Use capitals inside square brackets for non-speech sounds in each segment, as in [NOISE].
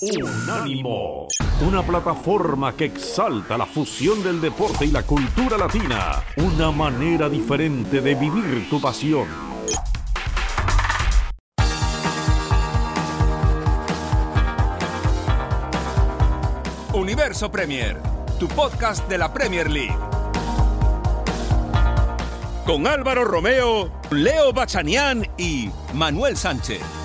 Unánimo, una plataforma que exalta la fusión del deporte y la cultura latina, una manera diferente de vivir tu pasión. Universo Premier, tu podcast de la Premier League. Con Álvaro Romeo, Leo Bachanián y Manuel Sánchez.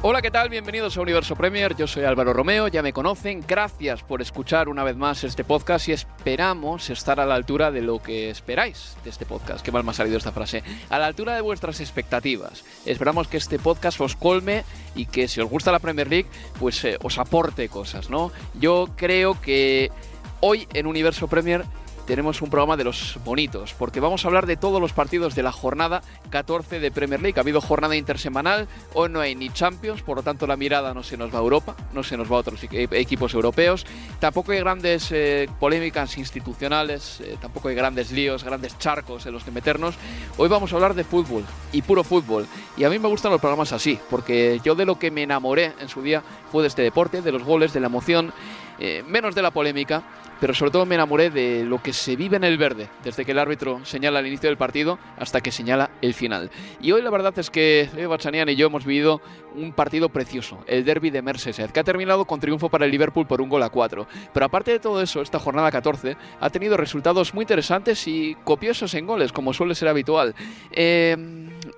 Hola, ¿qué tal? Bienvenidos a Universo Premier. Yo soy Álvaro Romeo, ya me conocen. Gracias por escuchar una vez más este podcast y esperamos estar a la altura de lo que esperáis de este podcast. Qué mal me ha salido esta frase. A la altura de vuestras expectativas. Esperamos que este podcast os colme y que si os gusta la Premier League, pues eh, os aporte cosas, ¿no? Yo creo que hoy en Universo Premier tenemos un programa de los bonitos, porque vamos a hablar de todos los partidos de la jornada 14 de Premier League. Ha habido jornada intersemanal, hoy no hay ni Champions, por lo tanto la mirada no se nos va a Europa, no se nos va a otros equipos europeos. Tampoco hay grandes eh, polémicas institucionales, eh, tampoco hay grandes líos, grandes charcos en los que meternos. Hoy vamos a hablar de fútbol y puro fútbol. Y a mí me gustan los programas así, porque yo de lo que me enamoré en su día fue de este deporte, de los goles, de la emoción, eh, menos de la polémica pero sobre todo me enamoré de lo que se vive en el verde, desde que el árbitro señala el inicio del partido hasta que señala el final. Y hoy la verdad es que Bachanian y yo hemos vivido un partido precioso, el derby de Merseyside, que ha terminado con triunfo para el Liverpool por un gol a cuatro. Pero aparte de todo eso, esta jornada 14 ha tenido resultados muy interesantes y copiosos en goles, como suele ser habitual. Eh,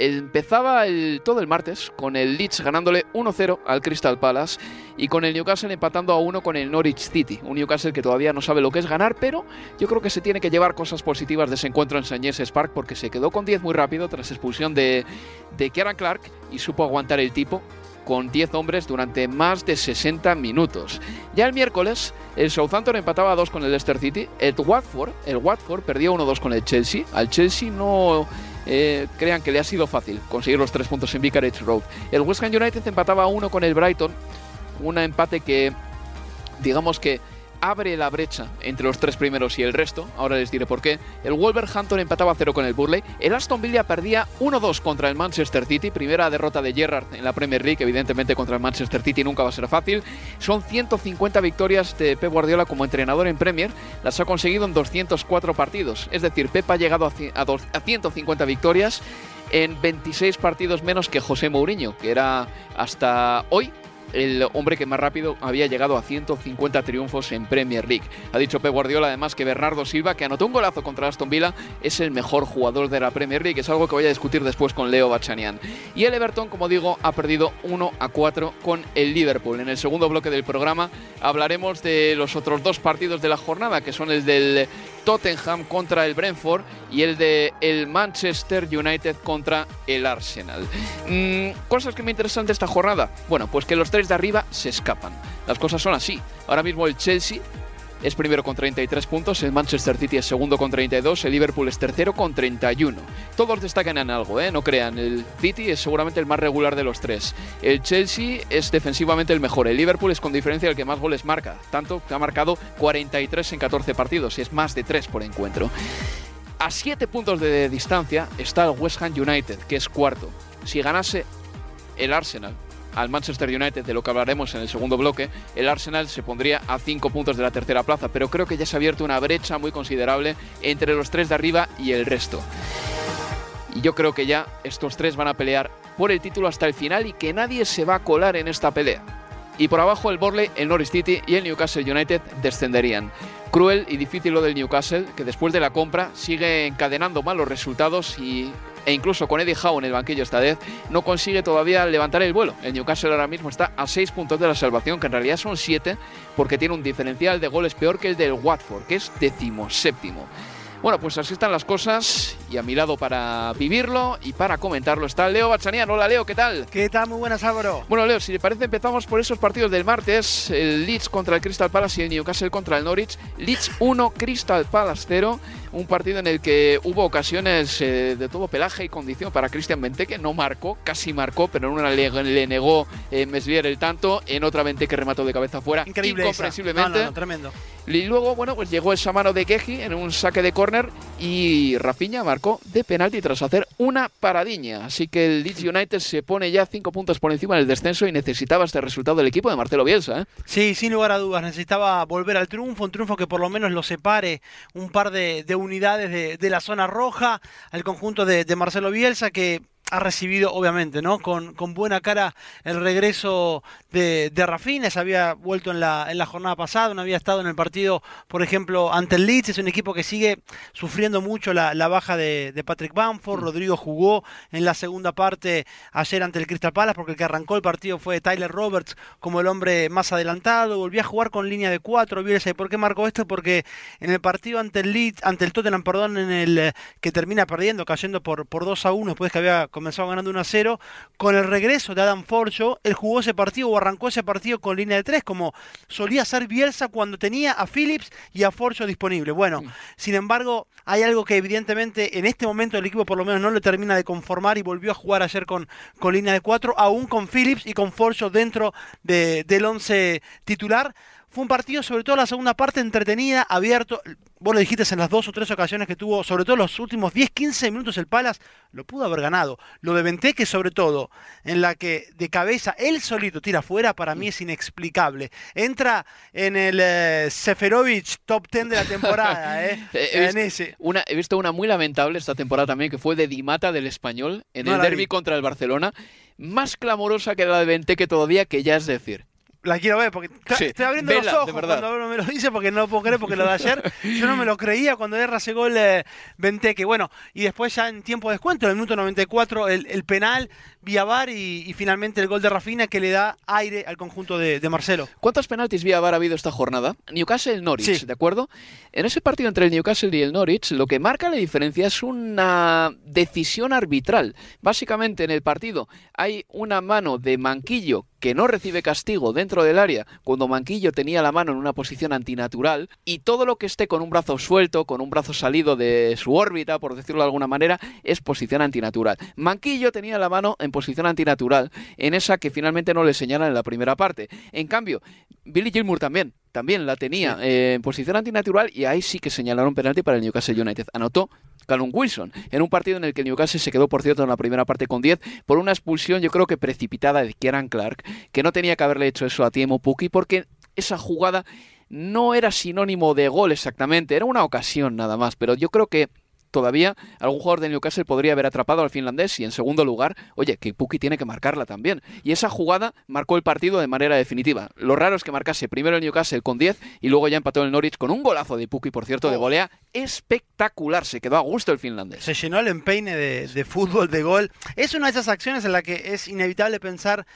empezaba todo el martes con el Leeds ganándole 1-0 al Crystal Palace y con el Newcastle empatando a 1 con el Norwich City. Un Newcastle que todavía no sabe lo que es ganar, pero yo creo que se tiene que llevar cosas positivas de ese encuentro en St. Park porque se quedó con 10 muy rápido tras expulsión de, de Kieran Clark y supo aguantar el tipo con 10 hombres durante más de 60 minutos. Ya el miércoles, el Southampton empataba a 2 con el Leicester City. El Watford, el Watford perdía 1-2 con el Chelsea. Al Chelsea no eh, crean que le ha sido fácil conseguir los tres puntos en Vicarage Road. El West Ham United empataba a uno con el Brighton, un empate que digamos que abre la brecha entre los tres primeros y el resto. Ahora les diré por qué. El Wolverhampton empataba a cero con el Burley. El Aston Villa perdía 1-2 contra el Manchester City. Primera derrota de Gerrard en la Premier League. Evidentemente contra el Manchester City nunca va a ser fácil. Son 150 victorias de Pep Guardiola como entrenador en Premier. Las ha conseguido en 204 partidos. Es decir, Pep ha llegado a, a 150 victorias en 26 partidos menos que José Mourinho, que era hasta hoy el hombre que más rápido había llegado a 150 triunfos en Premier League. Ha dicho Pep Guardiola además que Bernardo Silva, que anotó un golazo contra Aston Villa, es el mejor jugador de la Premier League. Es algo que voy a discutir después con Leo Bachanian. Y el Everton, como digo, ha perdido 1 a 4 con el Liverpool. En el segundo bloque del programa hablaremos de los otros dos partidos de la jornada, que son el del Tottenham contra el Brentford y el de el Manchester United contra el Arsenal. Mm, cosas que me interesan de esta jornada. Bueno, pues que los tres de arriba se escapan. Las cosas son así. Ahora mismo el Chelsea es primero con 33 puntos, el Manchester City es segundo con 32, el Liverpool es tercero con 31. Todos destacan en algo, ¿eh? no crean, el City es seguramente el más regular de los tres. El Chelsea es defensivamente el mejor, el Liverpool es con diferencia el que más goles marca, tanto que ha marcado 43 en 14 partidos, y es más de 3 por encuentro. A 7 puntos de distancia está el West Ham United, que es cuarto. Si ganase el Arsenal al Manchester United, de lo que hablaremos en el segundo bloque, el Arsenal se pondría a 5 puntos de la tercera plaza, pero creo que ya se ha abierto una brecha muy considerable entre los tres de arriba y el resto. Y yo creo que ya estos tres van a pelear por el título hasta el final y que nadie se va a colar en esta pelea. Y por abajo el Borley, el Norwich City y el Newcastle United descenderían. Cruel y difícil lo del Newcastle, que después de la compra sigue encadenando malos resultados y e incluso con Eddie Howe en el banquillo esta vez, no consigue todavía levantar el vuelo. El Newcastle ahora mismo está a 6 puntos de la salvación, que en realidad son 7, porque tiene un diferencial de goles peor que el del Watford, que es decimoséptimo. Bueno, pues así están las cosas y a mi lado para vivirlo y para comentarlo está Leo Bachanian. Hola Leo, ¿qué tal? ¿Qué tal? Muy buenas, Álvaro. Bueno Leo, si le parece empezamos por esos partidos del martes, el Leeds contra el Crystal Palace y el Newcastle contra el Norwich. Leeds 1, Crystal Palace 0 un partido en el que hubo ocasiones eh, de todo pelaje y condición para Cristian que no marcó, casi marcó, pero en una le, negó eh, Meslier el tanto, en otra que remató de cabeza afuera, Increíble incomprensiblemente. tremendo. Y luego, bueno, pues llegó esa mano de Keji en un saque de córner y Rafinha marcó de penalti tras hacer una paradiña. Así que el Leeds United se pone ya cinco puntos por encima del descenso y necesitaba este resultado del equipo de Marcelo Bielsa. ¿eh? Sí, sin lugar a dudas, necesitaba volver al triunfo, un triunfo que por lo menos lo separe un par de, unidades de, la zona roja al conjunto de Marcelo Bielsa que ha recibido, obviamente, ¿no? Con, con buena cara el regreso de, de Rafinha, se había vuelto en la, en la jornada pasada, no había estado en el partido, por ejemplo, ante el Leeds, es un equipo que sigue sufriendo mucho la, baja de, Patrick Bamford, mm. Rodrigo jugó en la segunda parte ayer ante el Crystal Palace, porque el que arrancó el partido fue Tyler Roberts como el hombre más adelantado, volvió a jugar con línea de cuatro, ¿y por qué marcó esto? Porque en el partido ante el Leeds, ante el Tottenham, perdón, en el eh, que termina perdiendo, cayendo por, por 2 a 1, después que había comenzó ganando 1 a 0. Con el regreso de Adam Forcho, él jugó ese partido o arrancó ese partido con línea de 3, como solía ser Bielsa cuando tenía a Phillips y a Forcho disponible. Bueno, sin embargo, hay algo que evidentemente en este momento el equipo por lo menos no le termina de conformar y volvió a jugar ayer con, con línea de 4, aún con Phillips y con Forcho dentro del 11 titular. Fue un partido, sobre todo la segunda parte, entretenida, abierto. Vos lo dijiste en las dos o tres ocasiones que tuvo, sobre todo los últimos 10-15 minutos el Palas, lo pudo haber ganado. Lo de Benteke, sobre todo, en la que de cabeza él solito tira fuera, para mí es inexplicable. Entra en el eh, Seferovic top 10 de la temporada. [LAUGHS] ¿eh? he, visto, Una, he visto una muy lamentable esta temporada también, que fue de Dimata del Español, en el derby contra el Barcelona. Más clamorosa que la de Benteke todavía, que ya es decir la quiero ver, porque estoy abriendo los ojos cuando me lo dice, porque no puedo creer, porque lo de ayer [LAUGHS] yo no me lo creía cuando erra ese gol eh, Benteke. Bueno, y después ya en tiempo de descuento, en el minuto 94, el, el penal vía VAR y, finalmente el gol de Rafina que le da aire al conjunto de, Marcelo. ¿Cuántos penaltis vía VAR ha habido esta jornada? Newcastle-Norwich, ¿de acuerdo? En ese partido entre el Newcastle y el Norwich, lo que marca la diferencia es una decisión arbitral. Básicamente en el partido hay una mano de Manquillo que no recibe castigo dentro del área cuando Manquillo tenía la mano en una posición antinatural y todo lo que esté con un brazo suelto, con un brazo salido de su órbita, por decirlo de alguna manera, es posición antinatural. Manquillo tenía la mano en posición antinatural, en esa que finalmente no le señalan en la primera parte. En cambio, Billy Gilmour también, también la tenía eh, en posición antinatural y ahí sí que señalaron penalti para el Newcastle United. Anotó Callum Wilson, en un partido en el que el Newcastle se quedó, por cierto, en la primera parte con 10 por una expulsión, yo creo que precipitada de Kieran Clark, que no tenía que haberle hecho eso a Tiemo Puki porque esa jugada no era sinónimo de gol exactamente, era una ocasión nada más, pero yo creo que todavía algún jugador de Newcastle podría haber atrapado al finlandés y en segundo lugar, oye, que Puki tiene que marcarla también. Y esa jugada marcó el partido de manera definitiva. Lo raro es que marcase primero el Newcastle con 10 y luego ya empató el Norwich con un golazo de Puki, por cierto, de oh. volea espectacular. Se quedó a gusto el finlandés. Se llenó el empeine de, de fútbol, de gol. Es una de esas acciones en la que es inevitable pensar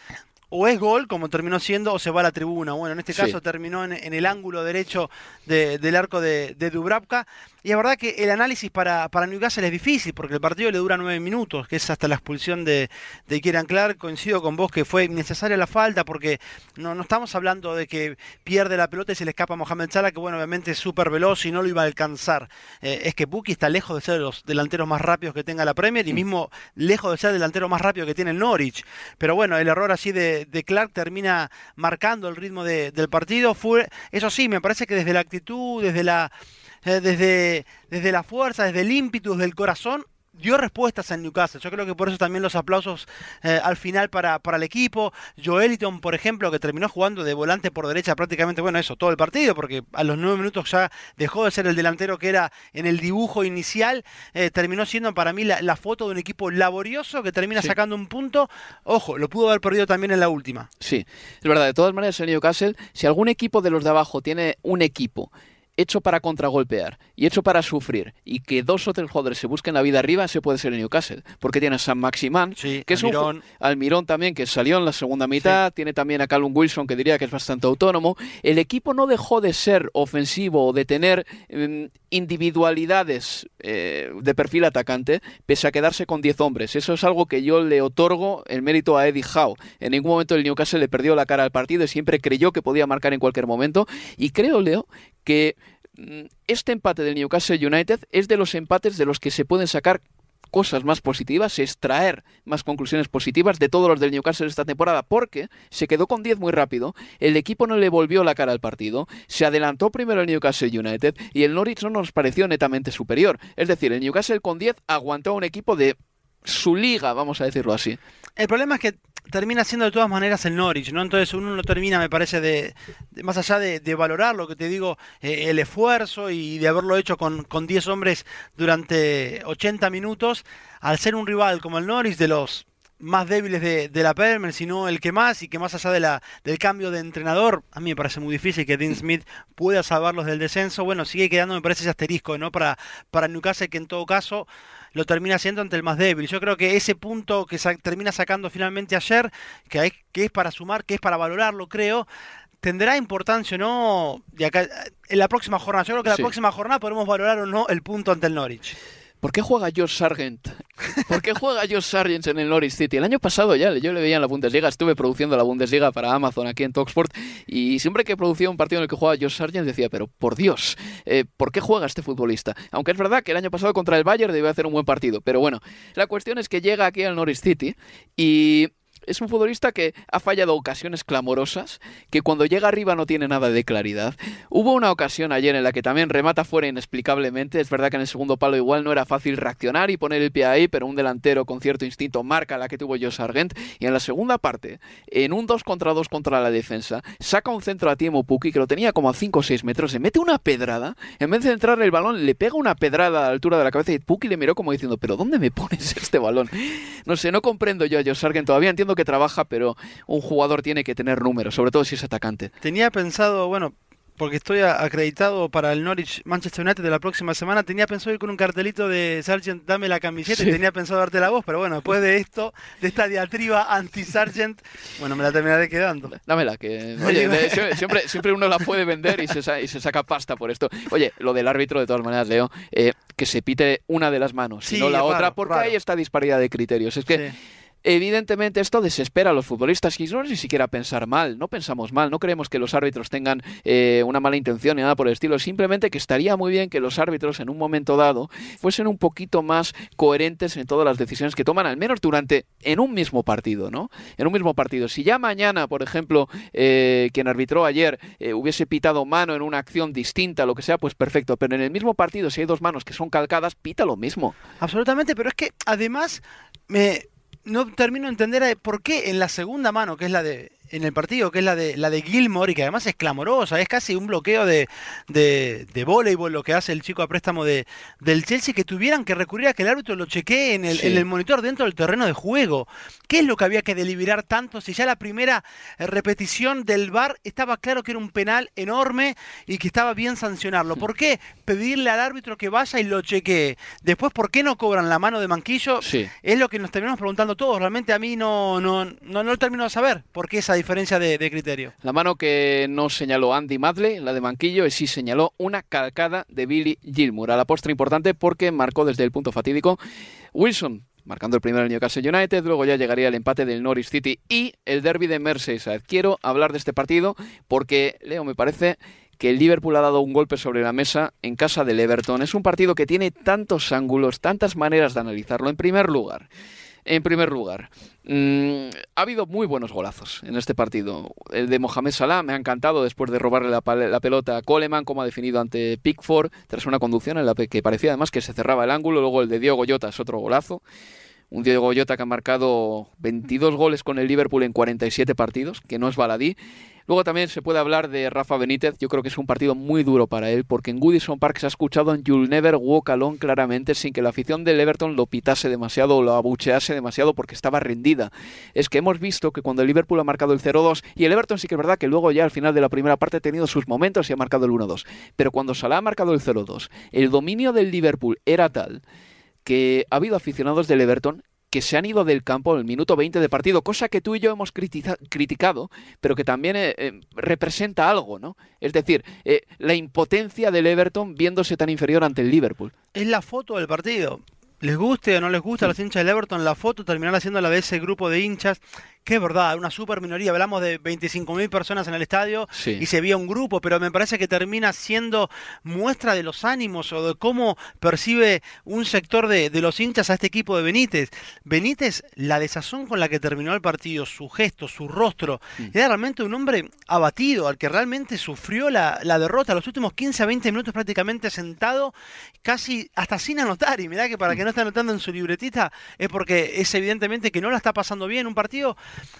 o es gol, como terminó siendo, o se va a la tribuna. Bueno, en este caso terminó en, el ángulo derecho del arco de, de, Dubravka. Y es verdad que el análisis para, para Newcastle es difícil, porque el partido le dura nueve minutos, que es hasta la expulsión de, de Kieran Clark. Coincido con vos que fue innecesaria la falta, porque no, no estamos hablando de que pierde la pelota y se le escapa a Mohamed Salah, que bueno, obviamente es súper veloz y no lo iba a alcanzar. Eh, es que Buki está lejos de ser los delanteros más rápidos que tenga la Premier y mm. mismo lejos de ser el delantero más rápido que tiene el Norwich. Pero bueno, el error así de, de, Clark termina marcando el ritmo del partido. Fue, eso sí, me parece que desde la actitud, desde la, eh, desde, desde la fuerza, desde el ímpetu, desde el corazón, dio respuestas en Newcastle. Yo creo que por eso también los aplausos eh, al final para, para, el equipo. Joeliton, por ejemplo, que terminó jugando de volante por derecha prácticamente, bueno, eso, todo el partido, porque a los nueve minutos ya dejó de ser el delantero que era en el dibujo inicial. Eh, terminó siendo para mí la, foto de un equipo laborioso que termina sacando un punto. Ojo, lo pudo haber perdido también en la última. Sí, es verdad. De todas maneras, en Newcastle, si algún equipo de los de abajo tiene un equipo hecho para contragolpear y hecho para sufrir y que dos o tres jugadores se busquen la vida arriba, se puede ser el Newcastle. Porque tiene a San Maximán, que es un Almirón también, que salió en la segunda mitad, tiene también a Callum Wilson, que diría que es bastante autónomo. El equipo no dejó de ser ofensivo o de tener em, individualidades eh, de perfil atacante, pese a quedarse con 10 hombres. Eso es algo que yo le otorgo el mérito a Eddie Howe. En ningún momento el Newcastle le perdió la cara al partido y siempre creyó que podía marcar en cualquier momento. Y creo, Leo, que este empate del Newcastle United es de los empates de los que se pueden sacar cosas más positivas, extraer más conclusiones positivas de todos los del Newcastle esta temporada, porque se quedó con 10 muy rápido, el equipo no le volvió la cara al partido, se adelantó primero el Newcastle United y el Norwich no nos pareció netamente superior. Es decir, el Newcastle con 10 aguantó a un equipo de su liga, vamos a decirlo así. El problema es que termina siendo de todas maneras el Norwich, ¿no? Entonces uno no termina, me parece, de, más allá de, valorar lo que te digo, eh, el esfuerzo y de haberlo hecho con, con 10 hombres durante 80 minutos, al ser un rival como el Norwich de los más débiles de, de, la Premier, sino el que más y que más allá de la, del cambio de entrenador, a mí me parece muy difícil que Dean Smith pueda salvarlos del descenso. Bueno, sigue quedando, me parece, ese asterisco, ¿no? Para, para Newcastle, que en todo caso lo termina haciendo ante el más débil. Yo creo que ese punto que termina sacando finalmente ayer, que, que es para sumar, que es para valorarlo, creo, tendrá importancia o no de acá, en la próxima jornada. Yo creo que en la próxima jornada podremos valorar o no el punto ante el Norwich. ¿Por qué juega Josh Sargent? ¿Por qué juega Josh Sargent en el Norwich City? El año pasado ya, yo le veía en la Bundesliga, estuve produciendo la Bundesliga para Amazon aquí en Talksport y siempre que producía un partido en el que jugaba Josh Sargent decía, pero por Dios, eh, ¿por qué juega este futbolista? Aunque es verdad que el año pasado contra el Bayern debió hacer un buen partido, pero bueno, la cuestión es que llega aquí al Norwich City y es un futbolista que ha fallado ocasiones clamorosas, que cuando llega arriba no tiene nada de claridad. Hubo una ocasión ayer en la que también remata fuera inexplicablemente. Es verdad que en el segundo palo igual no era fácil reaccionar y poner el pie ahí, pero un delantero con cierto instinto marca la que tuvo Joe Sargent. Y en la segunda parte, en un 2 contra 2 contra la defensa, saca un centro a Timo Puki que lo tenía como a 5 o 6 metros, se mete una pedrada, en vez de entrar el balón, le pega una pedrada a la altura de la cabeza y Puki le miró como diciendo, pero ¿dónde me pones este balón? No sé, no comprendo yo a Joe Sargent todavía, entiendo que trabaja, pero un jugador tiene que tener números, sobre todo si es atacante. Tenía pensado, bueno, porque estoy acreditado para el Norwich Manchester United de la próxima semana, tenía pensado ir con un cartelito de Sargent, dame la camiseta, y tenía pensado darte la voz, pero bueno, después de esto, de esta diatriba anti-Sargent, bueno, me la terminaré quedando. Dámela, que oye, [LAUGHS] siempre, siempre uno la puede vender y se, y se saca pasta por esto. Oye, lo del árbitro, de todas maneras, Leo, eh, que se pite una de las manos, y no la otra, porque hay esta disparidad de criterios. Es que... Evidentemente esto desespera a los futbolistas y no ni siquiera pensar mal, no pensamos mal, no creemos que los árbitros tengan eh, una mala intención ni nada por el estilo, simplemente que estaría muy bien que los árbitros en un momento dado fuesen un poquito más coherentes en todas las decisiones que toman, al menos durante, en un mismo partido, ¿no? En un mismo partido. Si ya mañana, por ejemplo, eh, quien arbitró ayer eh, hubiese pitado mano en una acción distinta, lo que sea, pues perfecto, pero en el mismo partido, si hay dos manos que son calcadas, pita lo mismo. Absolutamente, pero es que además me no termino de entender eh, por qué en la segunda mano, que es la de en el partido, que es la de la de Gilmore y que además es clamorosa, es casi un bloqueo de, de, de voleibol lo que hace el chico a préstamo de, del Chelsea, que tuvieran que recurrir a que el árbitro lo chequee en el, en el monitor dentro del terreno de juego. ¿Qué es lo que había que deliberar tanto si ya la primera eh, repetición del VAR estaba claro que era un penal enorme y que estaba bien sancionarlo? ¿Por qué pedirle al árbitro que vaya y lo chequee? Después, ¿por qué no cobran la mano de Manquillo? Es lo que nos terminamos preguntando todos. Realmente a mí no, no, no, no termino de saber por qué esa diferencia de, criterio. La mano que no señaló Andy Madley, la de Manquillo, sí señaló una calcada de Billy Gilmour. A la postre importante porque marcó desde el punto fatídico Wilson, marcando el primero el Newcastle United, luego ya llegaría el empate del Norwich City y el derby de Merseyside. Quiero hablar de este partido porque, Leo, me parece que el Liverpool ha dado un golpe sobre la mesa en casa del Everton. Es un partido que tiene tantos ángulos, tantas maneras de analizarlo. En primer lugar, en primer lugar, mm, ha habido muy buenos golazos en este partido. El de Mohamed Salah me ha encantado después de robarle la, pelota a Coleman, como ha definido ante Pickford, tras una conducción en la que parecía además que se cerraba el ángulo. Luego el de Diego Llota es otro golazo. Un Diego Llota que ha marcado 22 goles con el Liverpool en 47 partidos, que no es baladí. Luego también se puede hablar de Rafa Benítez. Yo creo que es un partido muy duro para él, porque en Goodison Park se ha escuchado en You'll Never Walk Alone claramente, sin que la afición del Everton lo pitase demasiado o lo abuchease demasiado, porque estaba rendida. Es que hemos visto que cuando el Liverpool ha marcado el 0-2, y el Everton sí que es verdad que luego ya al final de la primera parte ha tenido sus momentos y ha marcado el 1-2. Pero cuando Salah ha marcado el 0-2, el dominio del Liverpool era tal que ha habido aficionados del Everton que se han ido del campo en el minuto 20 de partido, cosa que tú y yo hemos criticado, pero que también eh, eh, representa algo, ¿no? Es decir, eh, la impotencia del Everton viéndose tan inferior ante el Liverpool. Es la foto del partido. Les guste o no les gusta a los hinchas del Everton, la foto terminará siendo la de ese grupo de hinchas que es verdad, una super minoría, hablamos de 25.000 personas en el estadio Sí. y se veía un grupo, pero me parece que termina siendo muestra de los ánimos o de cómo percibe un sector de, de los hinchas a este equipo de Benítez. Benítez, la desazón con la que terminó el partido, su gesto, su rostro, era realmente un hombre abatido, al que realmente sufrió la, la derrota. Los últimos 15 a 20 minutos prácticamente sentado, casi hasta sin anotar. Y mirá que para que no esté anotando en su libretita es porque es evidentemente que no la está pasando bien un partido.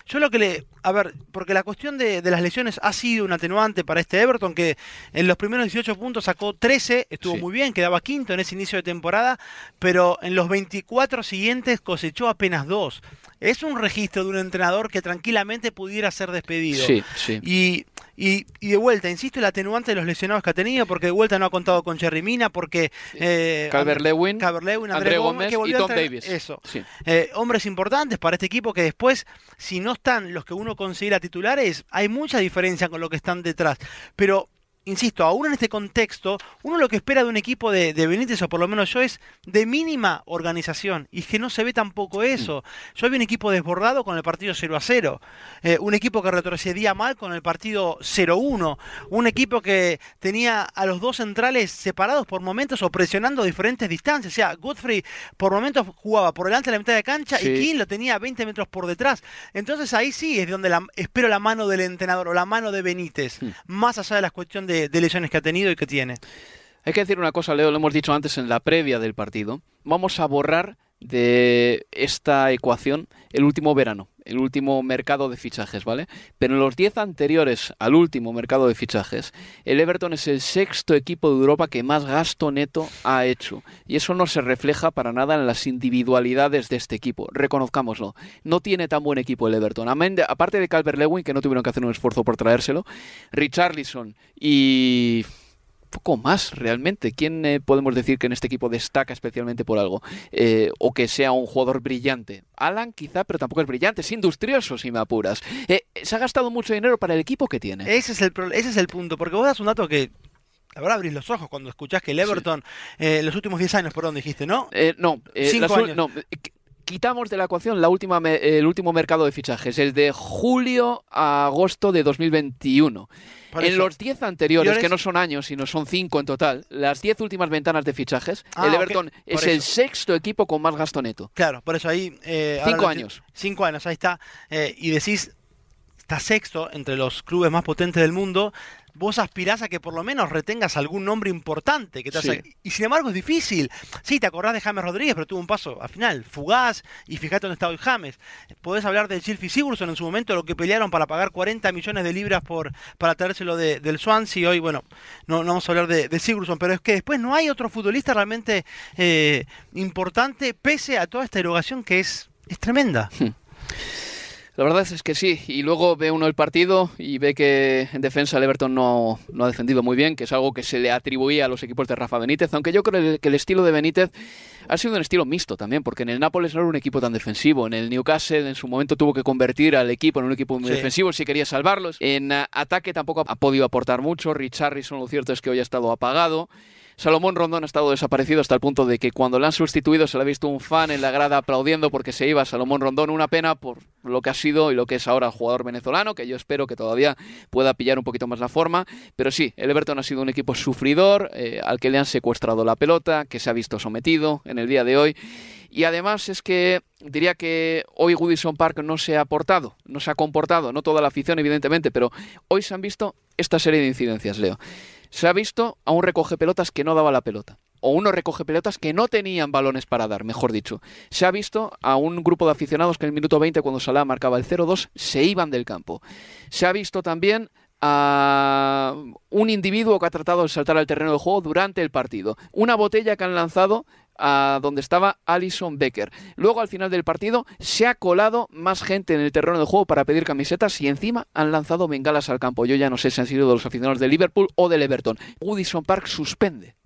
Yo lo que le... A ver, porque la cuestión de, de las lesiones ha sido un atenuante para este Everton, que en los primeros 18 puntos sacó 13, estuvo Sí. muy bien, quedaba quinto en ese inicio de temporada, pero en los 24 siguientes cosechó apenas dos. Es un registro de un entrenador que tranquilamente pudiera ser despedido. Sí, sí. Y, y, y de vuelta, insisto, el atenuante de los lesionados que ha tenido, porque de vuelta no ha contado con Jerry Mina, porque... Eh, Calvert-Lewin, Calvert-Lewin, André, André Gómez, que y Tom entrar- Davis. Eso. Sí. Eh, hombres importantes para este equipo que después, si no están los que uno considera titulares, hay mucha diferencia con lo que están detrás. Pero, insisto, aún en este contexto, uno lo que espera de un equipo de, de Benítez, o por lo menos yo, es de mínima organización. Y es que no se ve tampoco eso. Yo vi un equipo desbordado con el partido 0 a 0. eh, un equipo que retrocedía mal con el partido 0-1. Un equipo que tenía a los dos centrales separados por momentos o presionando a diferentes distancias. O sea, Godfrey por momentos jugaba por delante de la mitad de cancha Sí. y King lo tenía a 20 metros por detrás. Entonces ahí sí es donde la- espero la mano del entrenador o la mano de Benítez. Hmm. Más allá de la cuestión de, de lesiones que ha tenido y que tiene. Hay que decir una cosa, Leo, lo hemos dicho antes en la previa del partido. Vamos a borrar de esta ecuación el último verano, el último mercado de fichajes, ¿vale? Pero en los 10 anteriores al último mercado de fichajes, el Everton es el sexto equipo de Europa que más gasto neto ha hecho. Y eso no se refleja para nada en las individualidades de este equipo, reconozcámoslo. No tiene tan buen equipo el Everton. Aparte de Calvert-Lewin, que no tuvieron que hacer un esfuerzo por traérselo, Richarlison y poco más realmente. ¿Quién eh, podemos decir que en este equipo destaca especialmente por algo? Eh, o que sea un jugador brillante. Alan quizá, pero tampoco es brillante. Es industrioso, si me apuras. Eh, se ha gastado mucho dinero para el equipo que tiene. Ese es el, ese es el punto, porque vos das un dato que... La verdad abrís los ojos cuando escuchás que el Everton, eh, los últimos 10 años, por dónde dijiste, ¿no? Eh, no, eh, Cinco las años. no, eh, Quitamos de la ecuación la última el último mercado de fichajes, el de julio a agosto de 2021. Por en eso. los 10 anteriores, Anteriores- que no son años, sino son 5 en total, las 10 últimas ventanas de fichajes, Ah, el Everton por es el eso. sexto equipo con más gasto neto. Claro, por eso ahí... eh, ahora Cinco lo años. enti- Cinco años, ahí está. Eh, y decís, está sexto entre los clubes más potentes del mundo. Vos aspirás a que por lo menos retengas algún nombre importante. Que te hace-. Y sin embargo es difícil. Sí, te acordás de James Rodríguez, pero tuvo un paso al final fugaz. Y fíjate dónde está hoy James. Podés hablar de Chilfi Sigurdsson en su momento, lo que pelearon para pagar 40 millones de libras por para traérselo de- del Swansea. Hoy, bueno, no, no vamos a hablar de, de Sigurdsson, pero es que después no hay otro futbolista realmente eh, importante, pese a toda esta erogación que es, es tremenda. La verdad es que sí, y luego ve uno el partido y ve que en defensa el Everton no, no ha defendido muy bien, que es algo que se le atribuía a los equipos de Rafa Benítez, aunque yo creo que el estilo de Benítez ha sido un estilo mixto también, porque en el Nápoles no era un equipo tan defensivo, en el Newcastle en su momento tuvo que convertir al equipo en un equipo muy Sí. defensivo si quería salvarlos, en ah, ataque tampoco ha podido aportar mucho, Richarlison lo cierto es que hoy ha estado apagado, Salomón Rondón ha estado desaparecido hasta el punto de que cuando le han sustituido se le ha visto un fan en la grada aplaudiendo porque se iba Salomón Rondón. Una pena por lo que ha sido y lo que es ahora el jugador venezolano, que yo espero que todavía pueda pillar un poquito más la forma. Pero sí, el Everton ha sido un equipo sufridor, eh, al que le han secuestrado la pelota, que se ha visto sometido en el día de hoy. Y además es que diría que hoy Goodison Park no se ha aportado, no se ha comportado, no toda la afición evidentemente, pero hoy se han visto esta serie de incidencias, Leo. Se ha visto a un recoge pelotas que no daba la pelota. O unos recoge pelotas que no tenían balones para dar, mejor dicho. Se ha visto a un grupo de aficionados que en el minuto 20, cuando Salah marcaba el 0-2, se iban del campo. Se ha visto también a un individuo que ha tratado de saltar al terreno de juego durante el partido. Una botella que han lanzado a donde estaba Alison Becker. Luego, al final del partido, se ha colado más gente en el terreno de juego para pedir camisetas y encima han lanzado bengalas al campo. Yo ya no sé si han sido de los aficionados de Liverpool o del Everton. Goodison Park suspende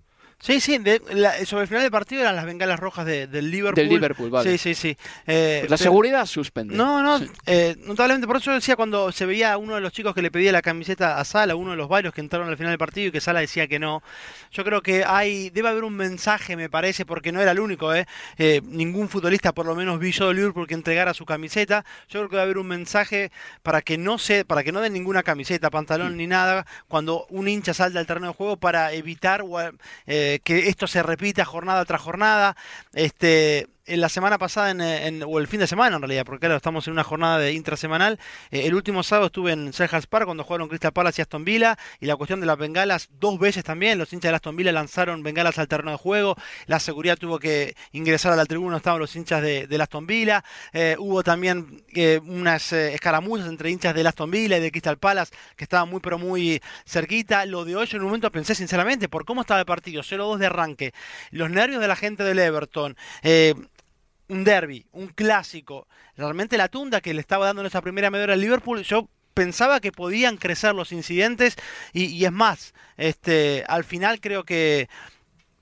Sí, sí, de- la- sobre el final del partido eran las bengalas rojas de- del Liverpool. Del Liverpool, vale. Sí, sí, sí. Eh, Pues la pero- seguridad suspende. No, no, Sí. eh, notablemente, por eso decía cuando se veía a uno de los chicos que le pedía la camiseta a Sala, uno de los varios que entraron al final del partido y que Sala decía que no. Yo creo que hay, debe haber un mensaje, me parece, porque no era el único, ¿eh? Eh, ningún futbolista, por lo menos vi yo de Liverpool, que entregara su camiseta. Yo creo que debe haber un mensaje para que no se, para que no den ninguna camiseta, pantalón ni nada, cuando un hincha salta al terreno de juego para evitar o, eh, que esto se repita jornada tras jornada. Este, en la semana pasada, eh, o el fin de semana en realidad, porque claro, estamos en una jornada de intrasemanal. eh, el último sábado estuve en Selhurst Park cuando jugaron Crystal Palace y Aston Villa. Y la cuestión de las bengalas, dos veces también. Los hinchas de Aston Villa lanzaron bengalas al terreno de juego. La seguridad tuvo que ingresar a la tribuna, estaban los hinchas de, del Aston Villa. eh, hubo también eh, unas eh, escaramuzas entre hinchas del Aston Villa y de Crystal Palace que estaban muy, pero muy cerquita. Lo de hoy, en un momento pensé sinceramente, por cómo estaba el partido, 0-2 de arranque, los nervios de la gente del Everton. eh, un derby, un clásico. Realmente la tunda que le estaba dando en esa primera media hora al Liverpool, yo pensaba que podían crecer los incidentes y, y es más, este, al final creo que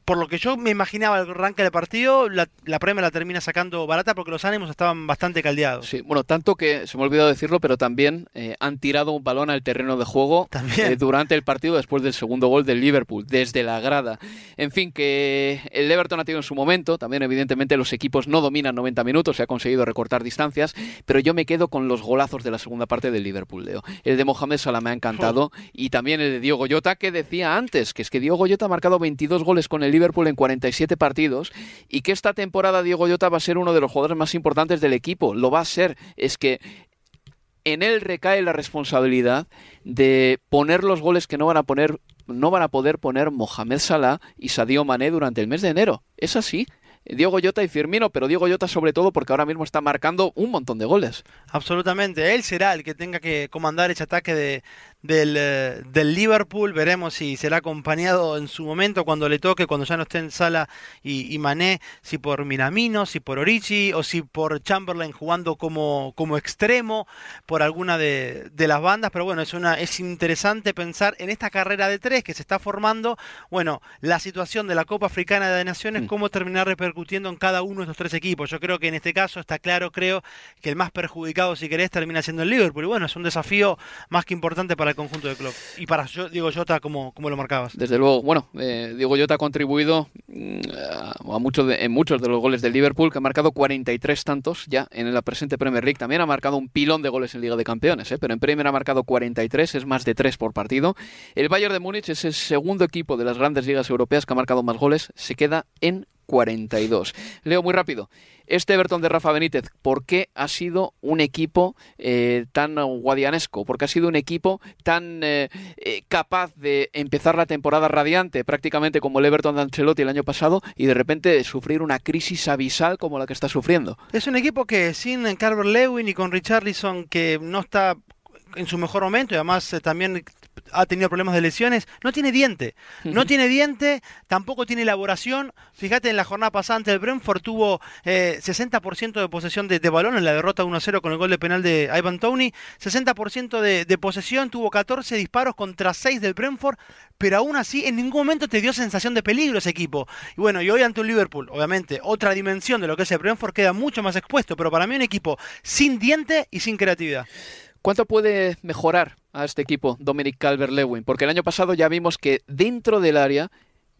por lo que yo me imaginaba el arranque del partido, la, la Premier la termina sacando barata porque los ánimos estaban bastante caldeados. Sí, bueno, tanto que se me ha olvidado decirlo, pero también eh, han tirado un balón al terreno de juego eh, durante el partido después del segundo gol del Liverpool, desde la grada. En fin, que el Everton ha tenido en su momento, también evidentemente los equipos no dominan 90 minutos, se ha conseguido recortar distancias, pero yo me quedo con los golazos de la segunda parte del Liverpool, Leo. El de Mohamed Salah me ha encantado y también el de Diogo Jota, que decía antes, que es que Diogo Jota ha marcado 22 goles con el Liverpool en 47 partidos y que esta temporada Diogo Jota va a ser uno de los jugadores más importantes del equipo. Lo va a ser. Es que en él recae la responsabilidad de poner los goles que no van a poner no van a poder poner Mohamed Salah y Sadio Mané durante el mes de enero. Es así. Diogo Jota y Firmino, pero Diogo Jota sobre todo porque ahora mismo está marcando un montón de goles. Absolutamente, él será el que tenga que comandar ese ataque de, del, eh, del Liverpool. Veremos si será acompañado en su momento cuando le toque, cuando ya no esté en Sala y, y Mané, si por Minamino, si por Orichi o si por Chamberlain jugando como, como extremo, por alguna de, de las bandas. Pero bueno, es, una, es interesante pensar en esta carrera de tres que se está formando. Bueno, la situación de la Copa Africana de Naciones, Mm. cómo terminar repercutiendo en cada uno de estos tres equipos. Yo creo que en este caso está claro, creo, que el más perjudicado, si querés, termina siendo el Liverpool. Y bueno, es un desafío más que importante para el conjunto de club. Y para yo, digo Jota, como, como lo marcabas. Desde luego, bueno, eh, Diogo Jota ha contribuido mm, a, a muchos en muchos de los goles del Liverpool, que ha marcado 43 tantos ya en la presente Premier League. También ha marcado un pilón de goles en Liga de Campeones, ¿eh? pero en Premier ha marcado 43, es más de 3 por partido. El Bayern de Múnich es el segundo equipo de las grandes ligas europeas que ha marcado más goles, se queda en 42. Leo muy rápido. Este Everton de Rafa Benítez, ¿por qué ha sido un equipo eh, tan guadianesco? ¿Por qué ha sido un equipo tan eh, eh, capaz de empezar la temporada radiante, prácticamente como el Everton de Ancelotti el año pasado, y de repente sufrir una crisis abisal como la que está sufriendo? Es un equipo que sin Carver Lewin y con Richarlison, que no está en su mejor momento y además eh, también ha tenido problemas de lesiones, no tiene diente. No tiene diente, tampoco tiene elaboración. Fíjate, en la jornada pasada ante el Brentford tuvo eh, 60% de posesión de, de balón en la derrota 1-0 con el gol de penal de Ivan Tony. 60% de, de posesión, tuvo 14 disparos contra 6 del Brentford, pero aún así en ningún momento te dio sensación de peligro ese equipo. Y bueno, y hoy ante un Liverpool, obviamente, otra dimensión de lo que es el Brentford queda mucho más expuesto, pero para mí un equipo sin diente y sin creatividad. ¿Cuánto puede mejorar a este equipo Dominic Calvert-Lewin? Porque el año pasado ya vimos que dentro del área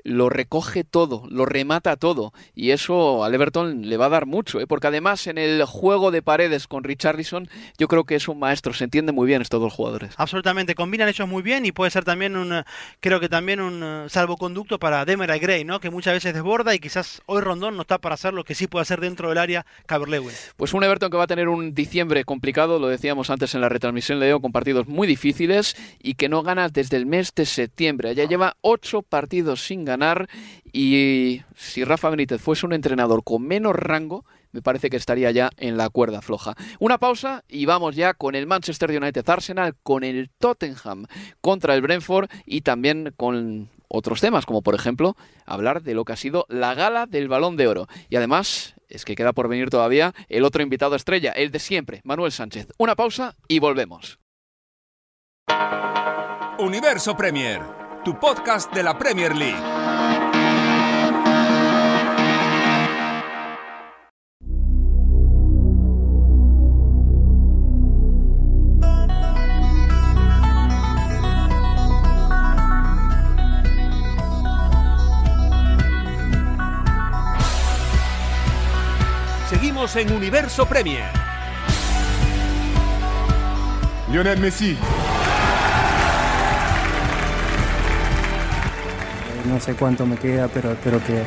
lo recoge todo, lo remata todo. Y eso al Everton le va a dar mucho, ¿eh? porque además en el juego de paredes con Richarlison, yo creo que es un maestro, se entiende muy bien estos dos jugadores. Absolutamente, combinan ellos muy bien y puede ser también un, eh, creo que también un eh, salvoconducto para Demer Gray, ¿no? Que muchas veces desborda y quizás hoy Rondón no está para hacer lo que sí puede hacer dentro del área Caberlewin. Pues un Everton que va a tener un diciembre complicado, lo decíamos antes en la retransmisión, Leo, con partidos muy difíciles y que no gana desde el mes de septiembre. Ya lleva ocho partidos sin ganar y si Rafa Benítez fuese un entrenador con menos rango, me parece que estaría ya en la cuerda floja. Una pausa y vamos ya con el Manchester United Arsenal, con el Tottenham contra el Brentford y también con otros temas, como por ejemplo hablar de lo que ha sido la gala del Balón de Oro. Y además es que queda por venir todavía el otro invitado estrella, el de siempre, Manuel Sánchez. Una pausa y volvemos. Universo Premier, tu podcast de la Premier League. En Universo Premier. Lionel Messi. No sé cuánto me queda, pero espero que,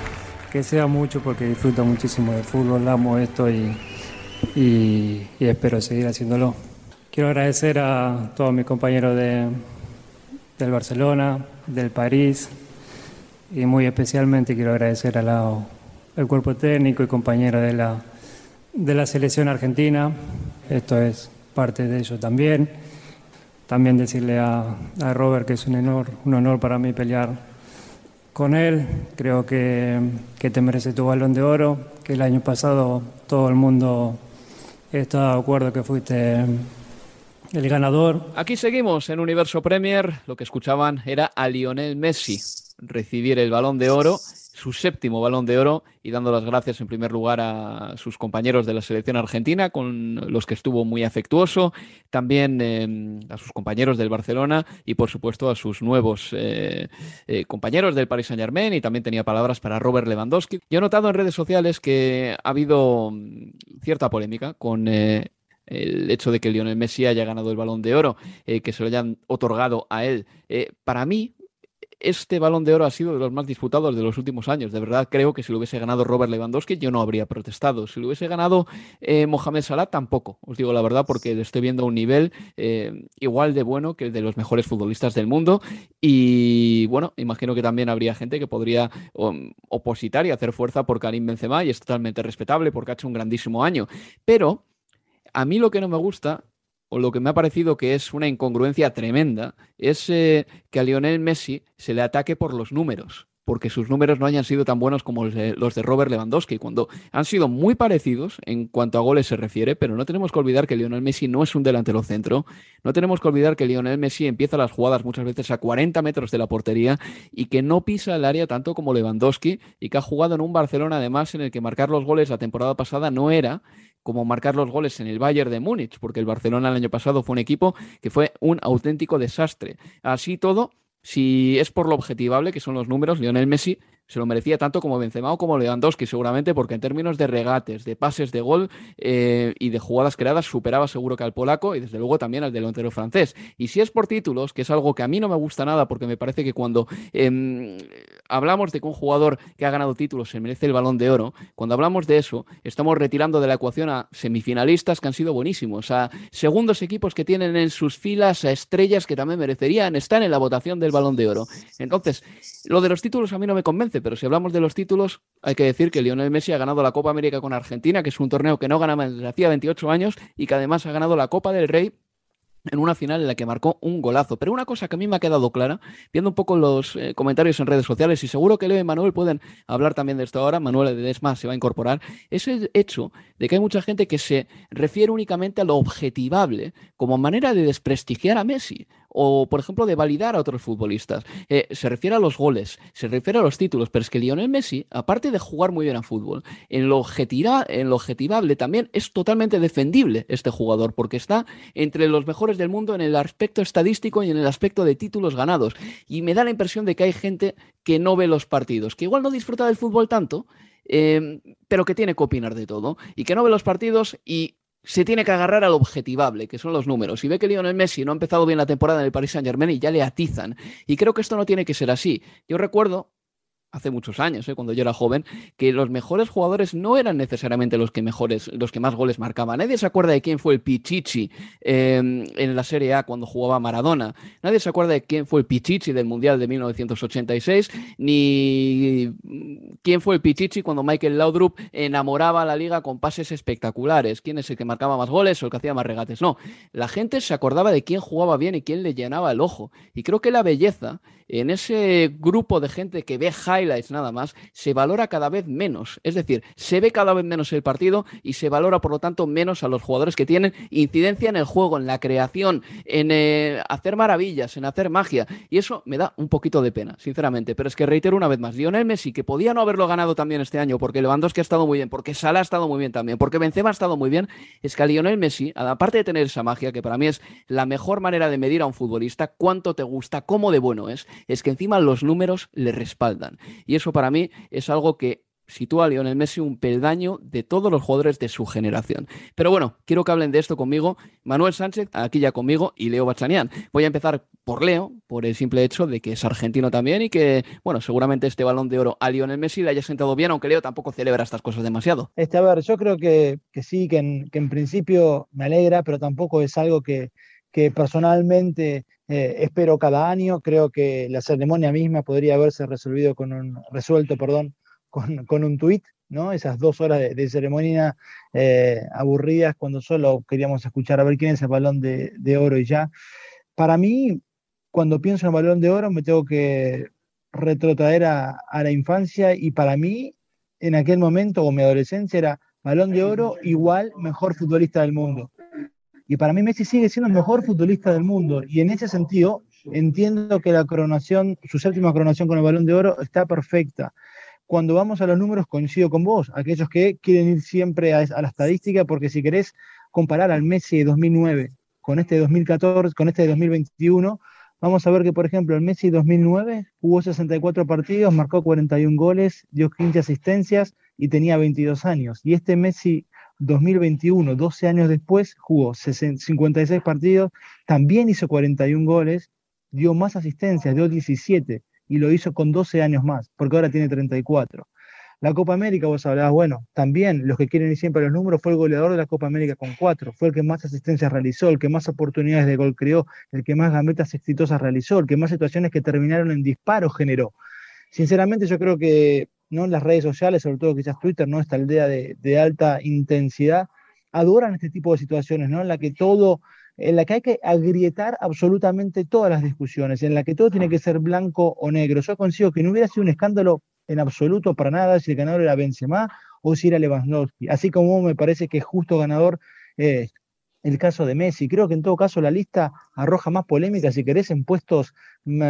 que sea mucho porque disfruto muchísimo del fútbol, amo esto y, y, y espero seguir haciéndolo. Quiero agradecer a todos mis compañeros de, del Barcelona, del París y muy especialmente quiero agradecer al el cuerpo técnico y compañero de la, de la selección argentina. Esto es parte de ello también. También decirle a, a Robert que es un honor, un honor para mí pelear con él. Creo que, que te merece tu balón de oro, que el año pasado todo el mundo está de acuerdo que fuiste el ganador. Aquí seguimos en Universo Premier. Lo que escuchaban era a Lionel Messi recibir el balón de oro, su séptimo balón de oro, y dando las gracias en primer lugar a sus compañeros de la selección argentina, con los que estuvo muy afectuoso, también eh, a sus compañeros del Barcelona y por supuesto a sus nuevos eh, eh, compañeros del Paris Saint Germain, y también tenía palabras para Robert Lewandowski. Yo he notado en redes sociales que ha habido mm, cierta polémica con el hecho de que Lionel Messi haya ganado el balón de oro, eh, que se lo hayan otorgado a él. Eh, para mí, este balón de oro ha sido de los más disputados de los últimos años. De verdad, creo que si lo hubiese ganado Robert Lewandowski, yo no habría protestado. Si lo hubiese ganado eh, Mohamed Salah, tampoco. Os digo la verdad, porque le estoy viendo a un nivel eh, igual de bueno que el de los mejores futbolistas del mundo. Y bueno, imagino que también habría gente que podría um, opositar y hacer fuerza por Karim Benzema, y es totalmente respetable porque ha hecho un grandísimo año. Pero a mí lo que no me gusta lo que me ha parecido que es una incongruencia tremenda, es eh, que a Lionel Messi se le ataque por los números, porque sus números no hayan sido tan buenos como los de, Robert Lewandowski, cuando han sido muy parecidos en cuanto a goles se refiere, pero no tenemos que olvidar que Lionel Messi no es un delantero centro, no tenemos que olvidar que Lionel Messi empieza las jugadas muchas veces a 40 metros de la portería y que no pisa el área tanto como Lewandowski y que ha jugado en un Barcelona además en el que marcar los goles la temporada pasada no era como marcar los goles en el Bayern de Múnich, porque el Barcelona el año pasado fue un equipo que fue un auténtico desastre. Así todo, si es por lo objetivable, que son los números, Lionel Messi se lo merecía tanto como Benzema o como Lewandowski, seguramente, porque en términos de regates, de pases de gol eh, y de jugadas creadas, superaba seguro que al polaco y desde luego también al delantero francés. Y si es por títulos, que es algo que a mí no me gusta nada, porque me parece que cuando eh, hablamos de que un jugador que ha ganado títulos se merece el balón de oro, cuando hablamos de eso, estamos retirando de la ecuación a semifinalistas que han sido buenísimos, a segundos equipos que tienen en sus filas a estrellas que también merecerían estar en la votación del balón de oro. Entonces, lo de los títulos a mí no me convence pero si hablamos de los títulos, hay que decir que Lionel Messi ha ganado la Copa América con Argentina, que es un torneo que no ganaba desde hacía 28 años y que además ha ganado la Copa del Rey en una final en la que marcó un golazo. Pero una cosa que a mí me ha quedado clara, viendo un poco los eh, comentarios en redes sociales, y seguro que Leo y Manuel pueden hablar también de esto ahora, Manuel Desma se va a incorporar, es el hecho de que hay mucha gente que se refiere únicamente a lo objetivable como manera de desprestigiar a Messi o, por ejemplo, de validar a otros futbolistas. Eh, se refiere a los goles, se refiere a los títulos, pero es que Lionel Messi, aparte de jugar muy bien a fútbol, en lo, en lo objetivable también es totalmente defendible este jugador, porque está entre los mejores del mundo en el aspecto estadístico y en el aspecto de títulos ganados. Y me da la impresión de que hay gente que no ve los partidos, que igual no disfruta del fútbol tanto, eh, pero que tiene que opinar de todo y que no ve los partidos y se tiene que agarrar al objetivable, que son los números. Y ve que Lionel Messi no ha empezado bien la temporada en el Paris Saint Germain y ya le atizan. Y creo que esto no tiene que ser así. Yo recuerdo hace muchos años, ¿eh? cuando yo era joven, que los mejores jugadores no eran necesariamente los que mejores, los que más goles marcaban. Nadie se acuerda de quién fue el Pichichi eh, en la Serie A cuando jugaba Maradona. Nadie se acuerda de quién fue el Pichichi del Mundial de 1986, ni quién fue el Pichichi cuando Michael Laudrup enamoraba a la liga con pases espectaculares. ¿Quién es el que marcaba más goles o el que hacía más regates? No, la gente se acordaba de quién jugaba bien y quién le llenaba el ojo. Y creo que la belleza en ese grupo de gente que ve highlights nada más, se valora cada vez menos. Es decir, se ve cada vez menos el partido y se valora, por lo tanto, menos a los jugadores que tienen incidencia en el juego, en la creación, en eh, hacer maravillas, en hacer magia. Y eso me da un poquito de pena, sinceramente. Pero es que reitero una vez más, Lionel Messi, que podía no haberlo ganado también este año, porque Lewandowski ha estado muy bien, porque Salah ha estado muy bien también, porque Benzema ha estado muy bien, es que a Lionel Messi, aparte de tener esa magia, que para mí es la mejor manera de medir a un futbolista, cuánto te gusta, cómo de bueno es, es que encima los números le respaldan. Y eso para mí es algo que sitúa a Lionel Messi un peldaño de todos los jugadores de su generación. Pero bueno, quiero que hablen de esto conmigo Manuel Sánchez, aquí ya conmigo, y Leo Bachanian. Voy a empezar por Leo, por el simple hecho de que es argentino también y que, bueno, seguramente este balón de oro a Lionel Messi le haya sentado bien, aunque Leo tampoco celebra estas cosas demasiado. Este, a ver, yo creo que, sí, que en, principio me alegra, pero tampoco es algo que, personalmente eh, espero cada año. Creo que la ceremonia misma podría haberse resolvido con un, resuelto perdón, con, con un tuit, ¿no? Esas dos horas de, ceremonia eh, aburridas cuando solo queríamos escuchar a ver quién es el balón de, oro y ya. Para mí, cuando pienso en el balón de oro, me tengo que retrotraer a, a la infancia y para mí, en aquel momento o mi adolescencia, era balón de oro igual mejor futbolista del mundo. Y para mí Messi sigue siendo el mejor futbolista del mundo. Y en ese sentido, entiendo que la coronación, su séptima coronación con el balón de oro está perfecta cuando vamos a los números coincido con vos, aquellos que quieren ir siempre a, la estadística, porque si querés comparar al Messi de 2009 con este de 2014, con este de 2021, vamos a ver que, por ejemplo, el Messi de 2009 jugó 64 partidos, marcó 41 goles, dio 15 asistencias y tenía 22 años. Y este Messi 2021, 12 años después, jugó 56 partidos, también hizo 41 goles, dio más asistencias, dio 17 y lo hizo con 12 años más, porque ahora tiene 34. La Copa América, vos hablabas, bueno, también los que quieren ir siempre a los números, fue el goleador de la Copa América con 4, fue el que más asistencias realizó, el que más oportunidades de gol creó, el que más gambetas exitosas realizó, el que más situaciones que terminaron en disparos generó. Sinceramente yo creo que no las redes sociales, sobre todo quizás Twitter, ¿no? esta aldea de, alta intensidad, adoran este tipo de situaciones, ¿no? En la que todo en la que hay que agrietar absolutamente todas las discusiones, en la que todo tiene que ser blanco o negro. Yo consigo que no hubiera sido un escándalo en absoluto para nada si el ganador era Benzema o si era Lewandowski, así como me parece que es justo ganador eh, el caso de Messi. Creo que en todo caso la lista arroja más polémica, si querés, en puestos mm,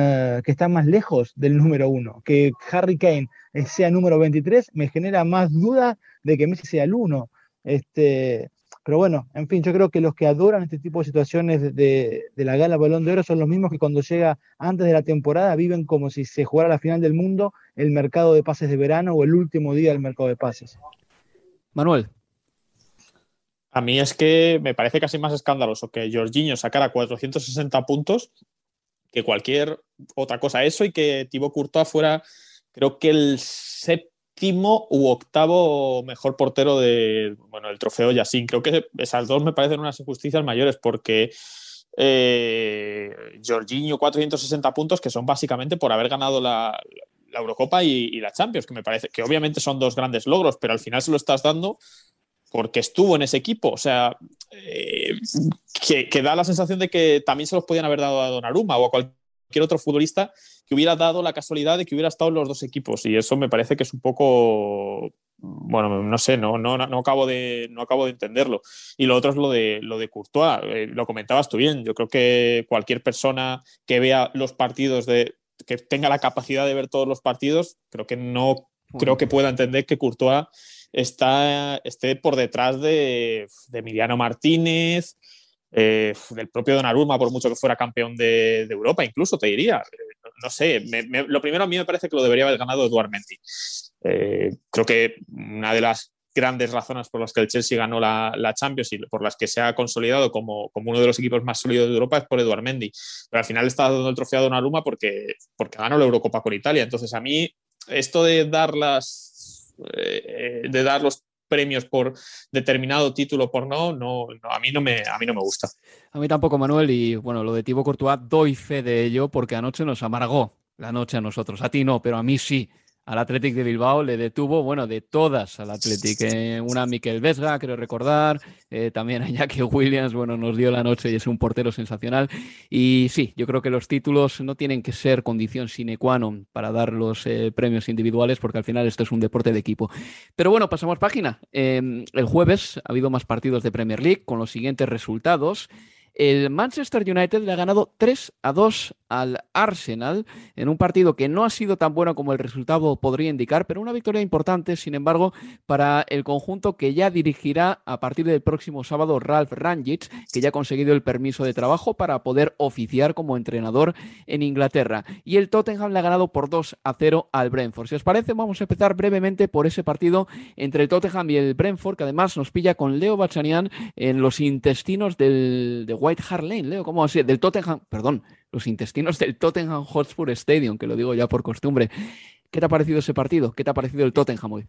que están más lejos del número uno. Que Harry Kane sea número 23 me genera más duda de que Messi sea el uno. Este, pero bueno, en fin, yo creo que los que adoran este tipo de situaciones de, la gala Balón de Oro son los mismos que cuando llega antes de la temporada viven como si se jugara la final del mundo el mercado de pases de verano o el último día del mercado de pases. Manuel. A mí es que me parece casi más escandaloso que Jorginho sacara 460 puntos que cualquier otra cosa. Eso y que Thibaut Courtois fuera, creo que el séptimo u octavo mejor portero de, bueno, el trofeo Yassin. Creo que esas dos me parecen unas injusticias mayores porque eh, Jorginho 460 puntos que son básicamente por haber ganado la, Eurocopa y, la Champions, que me parece que obviamente son dos grandes logros, pero al final se lo estás dando porque estuvo en ese equipo. O sea, eh, que, da la sensación de que también se los podían haber dado a Donnarumma o a cualquier cualquier otro futbolista que hubiera dado la casualidad de que hubiera estado en los dos equipos. Y eso me parece que es un poco, bueno, no sé, no, no, no, acabo, de, no acabo de entenderlo. Y lo otro es lo de, lo de Courtois, eh, lo comentabas tú bien. Yo creo que cualquier persona que vea los partidos, de, que tenga la capacidad de ver todos los partidos, creo que no creo que pueda entender que Courtois está, esté por detrás de, de Emiliano Martínez, eh, del propio Donnarumma, por mucho que fuera campeón de, Europa, incluso te diría. No, sé, lo primero a mí me parece que lo debería haber ganado Eduard Mendy. Eh, creo que una de las grandes razones por las que el Chelsea ganó la, Champions y por las que se ha consolidado como, como, uno de los equipos más sólidos de Europa es por Eduard Mendy. Pero al final está dando el trofeo a Donnarumma porque, porque ganó la Eurocopa con Italia. Entonces a mí esto de dar las eh, de dar los premios por determinado título por no, no, a, mí no me, a mí no me gusta. A mí tampoco, Manuel, y bueno, lo de Thibaut Courtois doy fe de ello porque anoche nos amargó la noche a nosotros. A ti no, pero a mí sí al Athletic de Bilbao le detuvo, bueno, de todas al Athletic. Eh, una Miquel Vesga, creo recordar, eh, también a Jackie [LAUGHS] Williams, bueno, nos dio la noche y es un portero sensacional. Y sí, yo creo que los títulos no tienen que ser condición sine qua non para dar los eh, premios individuales, porque al final esto es un deporte de equipo. Pero bueno, pasamos página. Em, el jueves ha habido más partidos de Premier League con los siguientes resultados. El Manchester United le ha ganado 3 a 2 al Arsenal en un partido que no ha sido tan bueno como el resultado podría indicar, pero una victoria importante, sin embargo, para el conjunto que ya dirigirá a partir del próximo sábado Ralph Rangic, que ya ha conseguido el permiso de trabajo para poder oficiar como entrenador en Inglaterra. Y el Tottenham le ha ganado por 2 a 0 al Brentford. Si os parece, vamos a empezar brevemente por ese partido entre el Tottenham y el Brentford, que además nos pilla con Leo Bachanian en los intestinos del, de White Hart Lane. Leo, ¿cómo así? Del Tottenham, perdón, los intestinos del Tottenham Hotspur Stadium, que lo digo ya por costumbre. ¿Qué te ha parecido ese partido? ¿Qué te ha parecido el Tottenham hoy?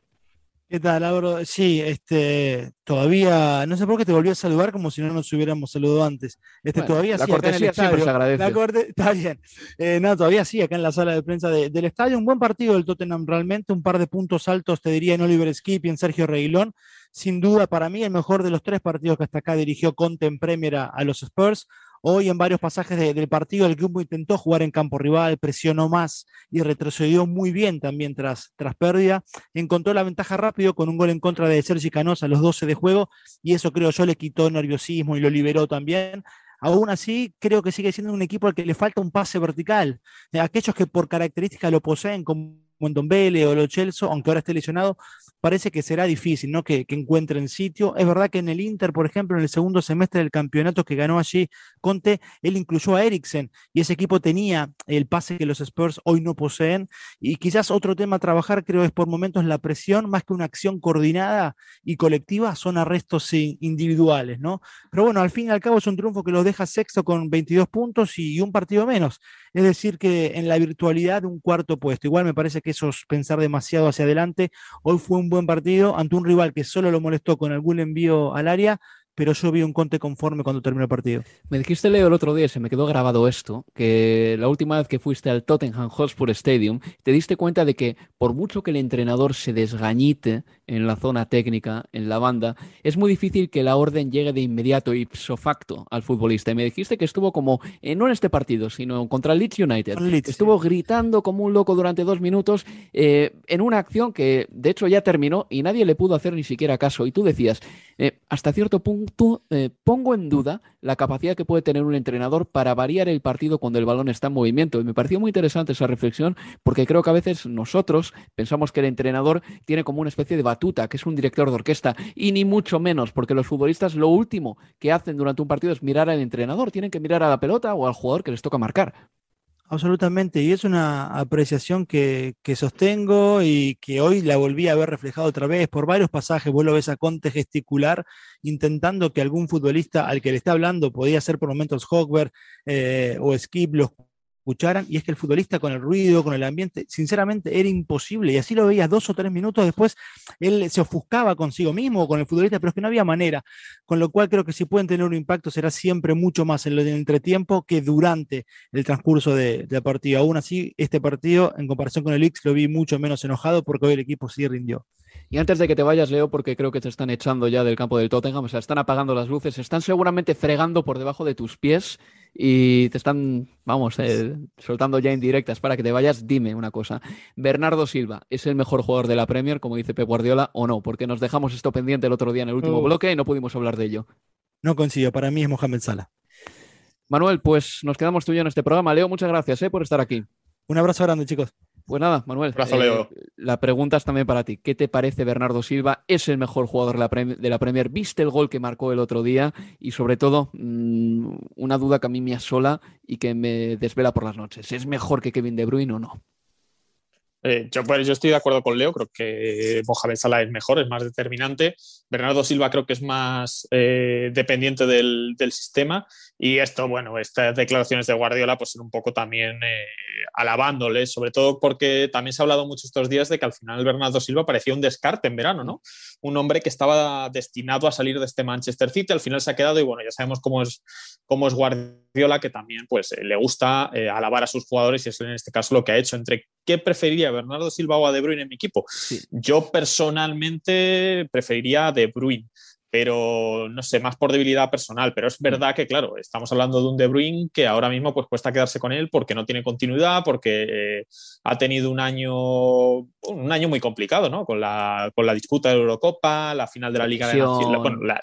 ¿Qué tal, Lauro? Sí, este, todavía, no sé por qué te volví a saludar como si no nos hubiéramos saludado antes. Este, todavía la cortesía siempre se agradece. [LAUGHS] está bien. Eh, no, todavía sí, acá en la sala de prensa del estadio. Un buen partido del Tottenham realmente, un par de puntos altos, te diría, en Oliver Skip y en Sergio Reguilón. Sin duda, para mí, el mejor de los tres partidos que hasta acá dirigió Conte en Premier a los Spurs. Hoy en varios pasajes del partido el grupo intentó jugar en campo rival, presionó más y retrocedió muy bien también tras, tras pérdida. Encontró la ventaja rápido con un gol en contra de Sergi Canosa a los 12 de juego y eso creo yo le quitó nerviosismo y lo liberó también. Aún así, creo que sigue siendo un equipo al que le falta un pase vertical. Aquellos que por característica lo poseen, como Montombele o Lo Celso, aunque ahora esté lesionado, parece que será difícil, ¿no? Que, que, encuentren sitio. Es verdad que en el Inter, por ejemplo, en el segundo semestre del campeonato que ganó allí Conte, él incluyó a Eriksen y ese equipo tenía el pase que los Spurs hoy no poseen. Y quizás otro tema a trabajar, creo, es por momentos la presión, más que una acción coordinada y colectiva, son arrestos individuales, ¿no? Pero bueno, al fin y al cabo es un triunfo que los deja sexto con 22 puntos y un partido menos. Es decir, que en la virtualidad un cuarto puesto. Igual me parece eso es pensar demasiado hacia adelante. Hoy fue un buen partido ante un rival que solo lo molestó con algún envío al área, pero yo vi un Conte conforme cuando terminó el partido. Me dijiste, Leo, el otro día, se me quedó grabado esto, que la última vez que fuiste al Tottenham Hotspur Stadium, te diste cuenta de que por mucho que el entrenador se desgañite en la zona técnica, en la banda, es muy difícil que la orden llegue de inmediato, ipso facto, al futbolista. Y me dijiste que estuvo como, eh, no en este partido, sino contra el Leeds United. estuvo gritando como un loco durante dos minutos eh, en una acción que, de hecho, ya terminó y nadie le pudo hacer ni siquiera caso. Y tú decías, eh, hasta cierto punto pongo en duda la capacidad que puede tener un entrenador para variar el partido cuando el balón está en movimiento. Y me pareció muy interesante esa reflexión porque creo que a veces nosotros pensamos que el entrenador tiene como una especie de que es un director de orquesta, y ni mucho menos, porque los futbolistas lo último que hacen durante un partido es mirar al entrenador, tienen que mirar a la pelota o al jugador que les toca marcar. Absolutamente, y es una apreciación que, sostengo y que hoy la volví a ver reflejado otra vez por varios pasajes. Vos lo ves a Conte gesticular, intentando que algún futbolista al que le está hablando, podía ser por momentos Hogberg eh, o Skip, los escucharan, y es que el futbolista con el ruido, con el ambiente, sinceramente era imposible, y así lo veías dos o tres minutos después, él se ofuscaba consigo mismo, con el futbolista, pero es que no había manera, con lo cual creo que si pueden tener un impacto será siempre mucho más en el entretiempo que durante el transcurso de, la partido. Aún así, este partido, en comparación con el X, lo vi mucho menos enojado porque hoy el equipo sí rindió. Y antes de que te vayas, Leo, porque creo que te están echando ya del campo del Tottenham, o sea, están apagando las luces, están seguramente fregando por debajo de tus pies y te están, vamos, eh, soltando ya indirectas para que te vayas, dime una cosa. ¿Bernardo Silva es el mejor jugador de la Premier, como dice Pep Guardiola, o no? Porque nos dejamos esto pendiente el otro día en el último bloque y no pudimos hablar de ello. No consigo, para mí es Mohamed Salah. Manuel, pues nos quedamos tú y yo en este programa. Leo, muchas gracias eh, por estar aquí. Un abrazo grande, chicos. Pues nada, Manuel. Eh, la pregunta es también para ti. ¿Qué te parece Bernardo Silva? ¿Es el mejor jugador de la, Premier? ¿Viste el gol que marcó el otro día? Y sobre todo, mm, una duda que a mí me asola y que me desvela por las noches. ¿Es mejor que Kevin De Bruyne o no? Eh, yo, pues, yo estoy de acuerdo con Leo, creo que Mohamed Salah es mejor, es más determinante. Bernardo Silva creo que es más eh, dependiente del, del, sistema. Y esto, bueno, estas declaraciones de Guardiola, pues son un poco también eh, alabándole, sobre todo porque también se ha hablado mucho estos días de que al final Bernardo Silva parecía un descarte en verano, ¿no? Un hombre que estaba destinado a salir de este Manchester City, al final se ha quedado y bueno, ya sabemos cómo es, cómo es Guardiola, que también pues le gusta alabar a sus jugadores y es en este caso lo que ha hecho. Entre qué preferiría Bernardo Silva o a De Bruyne en mi equipo. Yo personalmente preferiría a De Bruyne, pero no sé, más por debilidad personal. Pero es mm. verdad que, claro, estamos hablando de un De Bruyne que ahora mismo pues cuesta quedarse con él porque no tiene continuidad, porque eh, ha tenido un año, un año muy complicado, ¿no? Con la, con la disputa de la Eurocopa, la final de la Liga de Naciones, la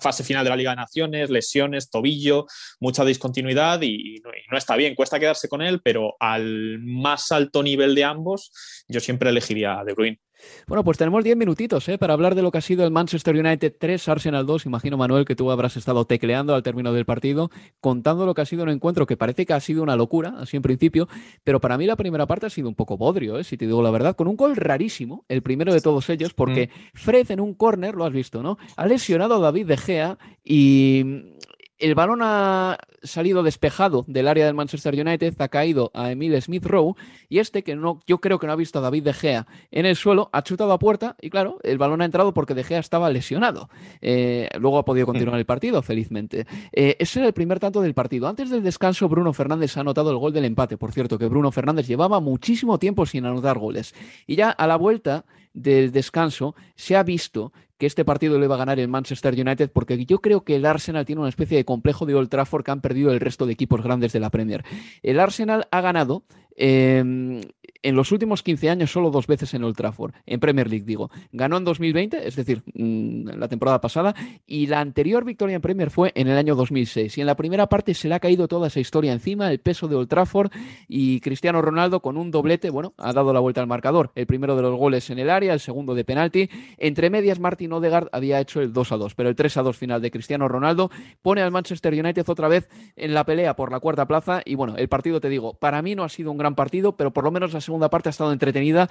fase final de la Liga de Naciones, lesiones, tobillo, mucha discontinuidad y, no, y no está bien. Cuesta quedarse con él, pero al más alto nivel de ambos, yo siempre elegiría a De Bruyne. Bueno, pues tenemos 10 minutitos ¿eh? para hablar de lo que ha sido el Manchester United 3, Arsenal 2. Imagino, Manuel, que tú habrás estado tecleando al término del partido, contando lo que ha sido un encuentro que parece que ha sido una locura, así en principio, pero para mí la primera parte ha sido un poco bodrio, ¿eh? si te digo la verdad, con un gol rarísimo, el primero de todos ellos, porque mm. Fred en un córner, lo has visto, ¿no? Ha lesionado a David De Gea y el balón ha salido despejado del área del Manchester United, ha caído a Emile Smith Rowe y este, que no, yo creo que no ha visto a David De Gea en el suelo, ha chutado a puerta y claro, el balón ha entrado porque De Gea estaba lesionado. Eh, luego ha podido continuar el partido, felizmente. Eh, ese era el primer tanto del partido. Antes del descanso, Bruno Fernández ha anotado el gol del empate. Por cierto, que Bruno Fernández llevaba muchísimo tiempo sin anotar goles. Y ya a la vuelta del descanso se ha visto que este partido lo iba a ganar el Manchester United porque yo creo que el Arsenal tiene una especie de complejo de Old Trafford que han perdido el resto de equipos grandes de la Premier. El Arsenal ha ganado eh, en los últimos 15 años solo dos veces en Old Trafford, en Premier League digo. Ganó en 2020, es decir, mm, la temporada pasada, y la anterior victoria en Premier fue en el año 2006. Y en la primera parte se le ha caído toda esa historia encima, el peso de Old Trafford y Cristiano Ronaldo con un doblete, bueno, ha dado la vuelta al marcador. El primero de los goles en el área, el segundo de penalti. Entre medias, Martin Odegaard había hecho el 2 a 2, pero el 3 a 2 final de Cristiano Ronaldo pone al Manchester United otra vez en la pelea por la cuarta plaza. Y bueno, el partido, te digo, para mí no ha sido un gran partido, pero por lo menos la segunda parte ha estado entretenida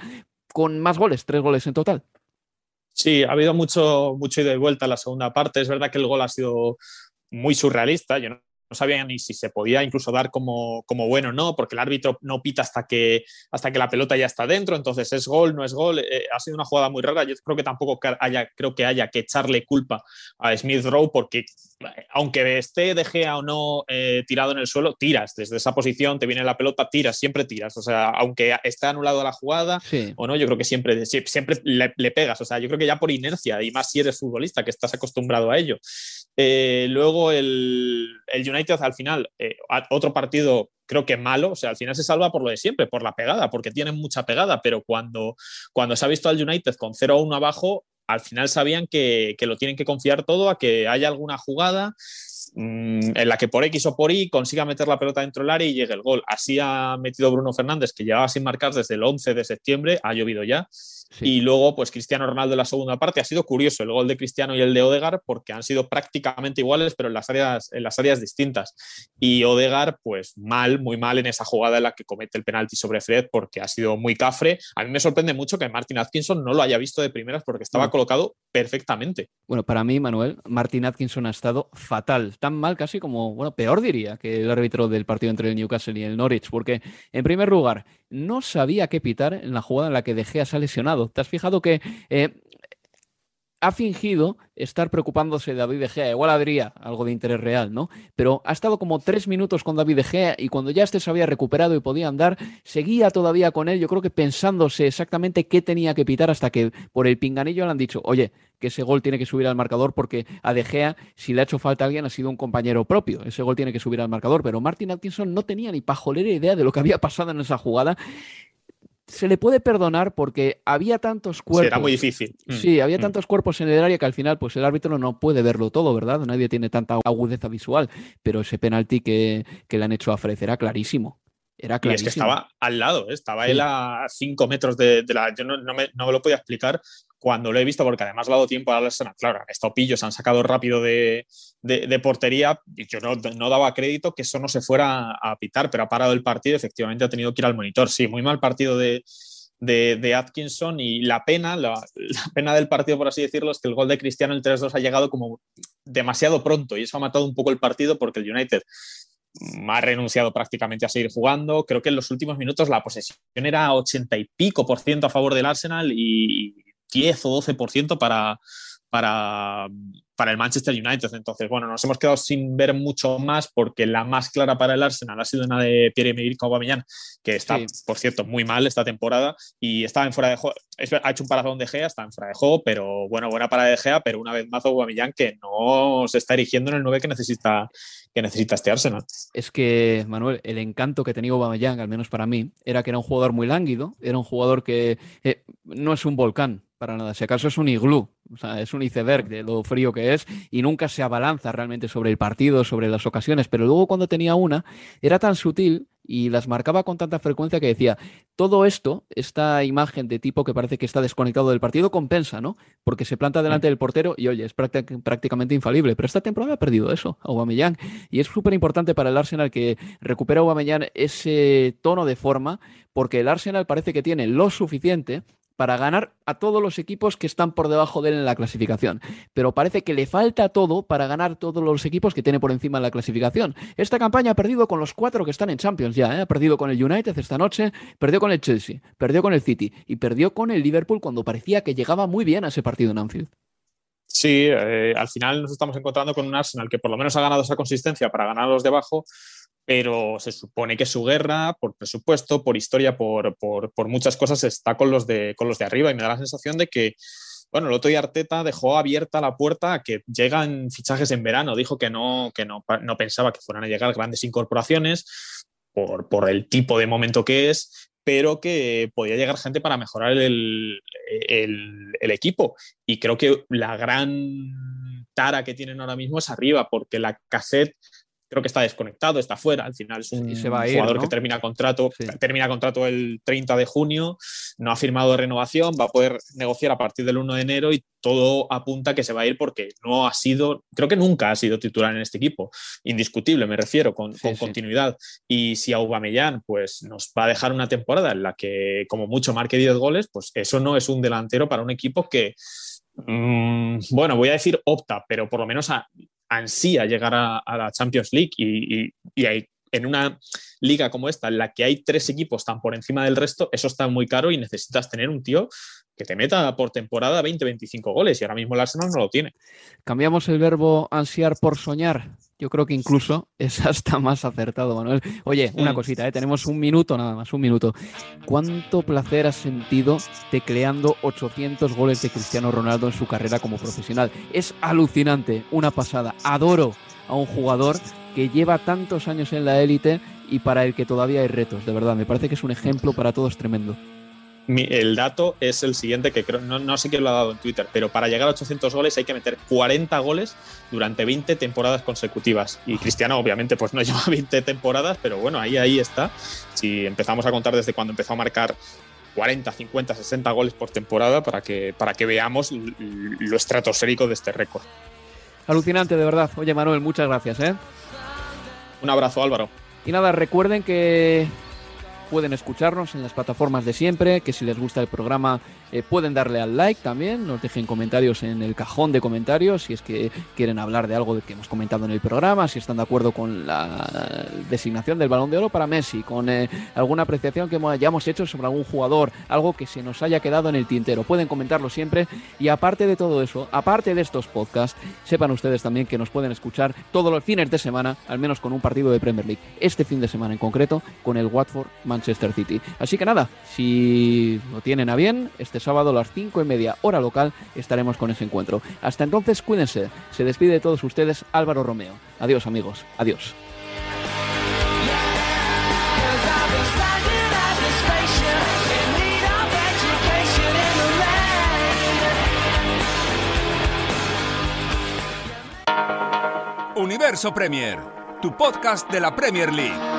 con más goles, tres goles en total. Sí, ha habido mucho, mucho ida y vuelta en la segunda parte. Es verdad que el gol ha sido muy surrealista. Yo no, sabía ni si se podía incluso dar como, como bueno o no, porque el árbitro no pita hasta que, hasta que la pelota ya está dentro, entonces es gol, no es gol. Eh, ha sido una jugada muy rara. Yo creo que tampoco haya, creo que haya que echarle culpa a Smith Rowe, porque aunque esté de Gea o no eh, tirado en el suelo, tiras desde esa posición, te viene la pelota, tiras, siempre tiras. O sea, aunque esté anulado la jugada o no, yo creo que siempre, siempre le, pegas. O sea, yo creo que ya por inercia, y más si eres futbolista, que estás acostumbrado a ello. Eh, luego el, United al final, eh, otro partido creo que malo, o sea, al final se salva por lo de siempre, por la pegada, porque tienen mucha pegada, pero cuando, cuando se ha visto al United con 0-1 abajo, al final sabían que, lo tienen que confiar todo a que haya alguna jugada mm, en la que por X o por Y consiga meter la pelota dentro del área y llegue el gol. Así ha metido Bruno Fernández, que llevaba sin marcar desde el 11 de septiembre, ha llovido ya, y luego, pues Cristiano Ronaldo en la segunda parte. Ha sido curioso el gol de Cristiano y el de Odegar porque han sido prácticamente iguales, pero en las áreas, en las áreas distintas. Y Odegar, pues mal, muy mal en esa jugada en la que comete el penalti sobre Fred porque ha sido muy cafre. A mí me sorprende mucho que Martin Atkinson no lo haya visto de primeras porque estaba colocado perfectamente. Bueno, para mí, Manuel, Martin Atkinson ha estado fatal, tan mal casi como, bueno, peor diría que el árbitro del partido entre el Newcastle y el Norwich, porque en primer lugar, no sabía qué pitar en la jugada en la que De Gea se ha lesionado. ¿Te has fijado que eh, ha fingido estar preocupándose de David De Gea. Igual habría algo de interés real, ¿no? Pero ha estado como tres minutos con David De Gea y cuando ya este se había recuperado y podía andar, seguía todavía con él. Yo creo que pensándose exactamente qué tenía que pitar hasta que por el pinganillo le han dicho, oye, que ese gol tiene que subir al marcador porque a De Gea, si le ha hecho falta a alguien, ha sido un compañero propio. Ese gol tiene que subir al marcador. Pero Martin Atkinson no tenía ni pajolera idea de lo que había pasado en esa jugada se le puede perdonar porque había tantos cuerpos. Era muy difícil. Mm. Sí, había mm. tantos cuerpos en el área que al final, pues el árbitro no puede verlo todo, ¿verdad? Nadie tiene tanta agudeza visual. Pero ese penalti que, le han hecho a Fred era clarísimo. Era clarísimo. Y es que estaba al lado, ¿eh? estaba él a cinco metros de, la. Yo no, me, no, me, lo podía explicar cuando lo he visto, porque además lo ha dado tiempo a la escena, claro, estos pillos han sacado rápido de, portería, y yo no, daba crédito que eso no se fuera a pitar, pero ha parado el partido, efectivamente ha tenido que ir al monitor. Sí, muy mal partido de, Atkinson y la pena, la, pena del partido, por así decirlo, es que el gol de Cristiano, el 3-2, ha llegado como demasiado pronto y eso ha matado un poco el partido porque el United ha renunciado prácticamente a seguir jugando. Creo que en los últimos minutos la posesión era 80 y pico por ciento a favor del Arsenal y 10 o 12% para, para, para el Manchester United. Entonces, bueno, nos hemos quedado sin ver mucho más porque la más clara para el Arsenal ha sido una de Pierre-Emerick Aubameyang, que está, por cierto, muy mal esta temporada y está en fuera de juego. Ha hecho un parazón de Gea, está en fuera de juego, pero bueno, buena para de Gea, pero una vez más Aubameyang que no se está erigiendo en el 9 que necesita, que necesita este Arsenal. Es que, Manuel, el encanto que tenía Aubameyang, al menos para mí, era que era un jugador muy lánguido, era un jugador que eh, no es un volcán, para nada. Si acaso es un iglú, o sea, es un iceberg de lo frío que es y nunca se abalanza realmente sobre el partido, sobre las ocasiones. Pero luego cuando tenía una, era tan sutil y las marcaba con tanta frecuencia que decía, todo esto, esta imagen de tipo que parece que está desconectado del partido, compensa, ¿no? Porque se planta delante del portero y, oye, es prácticamente infalible. Pero esta temporada ha perdido eso, Aubameyang. Y es súper importante para el Arsenal que recupera Aubameyang ese tono de forma, porque el Arsenal parece que tiene lo suficiente para ganar a todos los equipos que están por debajo de él en la clasificación. Pero parece que le falta todo para ganar todos los equipos que tiene por encima en la clasificación. Esta campaña ha perdido con los cuatro que están en Champions ya. ¿eh? Ha perdido con el United esta noche, perdió con el Chelsea, perdió con el City y perdió con el Liverpool cuando parecía que llegaba muy bien a ese partido en Anfield. Sí, eh, al final nos estamos encontrando con un Arsenal que por lo menos ha ganado esa consistencia para ganar a los de abajo, pero se supone que su guerra, por presupuesto, por historia, por, muchas cosas, está con los, de, con los de arriba y me da la sensación de que, bueno, el otro día Arteta dejó abierta la puerta a que llegan fichajes en verano, dijo que no, que no, no pensaba que fueran a llegar grandes incorporaciones por, por el tipo de momento que es, pero que podía llegar gente para mejorar el, el, el, equipo. Y creo que la gran tara que tienen ahora mismo es arriba, porque la cassette creo que está desconectado, está fuera. Al final es un jugador que termina contrato, termina contrato el 30 de junio, no ha firmado renovación, va a poder negociar a partir del 1 de enero y todo apunta que se va a ir porque no ha sido, creo que nunca ha sido titular en este equipo, indiscutible me refiero, con, continuidad. Y si Aubameyang pues nos va a dejar una temporada en la que como mucho marque 10 goles, pues eso no es un delantero para un equipo que mm, bueno, voy a decir opta, pero por lo menos a, ansía llegar a, la Champions League y, hay, en una liga como esta, en la que hay tres equipos tan por encima del resto, eso está muy caro y necesitas tener un tío que te meta por temporada 20-25 goles y ahora mismo el Arsenal no lo tiene. Cambiamos el verbo ansiar por soñar. Yo creo que incluso [LAUGHS] es hasta más acertado, Manuel. Oye, una mm. cosita, ¿eh? tenemos un minuto nada más, un minuto. ¿Cuánto placer has sentido tecleando 800 goles de Cristiano Ronaldo en su carrera como profesional? Es alucinante, una pasada. Adoro a un jugador que lleva tantos años en la élite y para el que todavía hay retos, de verdad. Me parece que es un ejemplo para todos tremendo el dato es el siguiente, que creo, no, sé quién lo ha dado en Twitter, pero para llegar a 800 goles hay que meter 40 goles durante 20 temporadas consecutivas. Y Cristiano, obviamente, pues no [LAUGHS] lleva 20 temporadas, pero bueno, ahí, ahí está. Si empezamos a contar desde cuando empezó a marcar 40, 50, 60 goles por temporada para que, para que veamos lo estratosférico de este récord. Alucinante, de verdad. Oye, Manuel, muchas gracias. ¿eh? Un abrazo, Álvaro. Y nada, recuerden que pueden escucharnos en las plataformas de siempre, que si les gusta el programa eh, pueden darle al like también, nos dejen comentarios en el cajón de comentarios si es que quieren hablar de algo que hemos comentado en el programa, si están de acuerdo con la designación del balón de oro para Messi, con eh, alguna apreciación que hayamos hecho sobre algún jugador, algo que se nos haya quedado en el tintero. Pueden comentarlo siempre y aparte de todo eso, aparte de estos podcasts, sepan ustedes también que nos pueden escuchar todos los fines de semana, al menos con un partido de Premier League. Este fin de semana en concreto con el Watford Manchester City. Así que nada, si lo tienen a bien, este sábado a las 5 y media hora local estaremos con ese encuentro. Hasta entonces, cuídense. Se despide de todos ustedes Álvaro Romeo. Adiós amigos. Adiós. Universo Premier, tu podcast de la Premier League.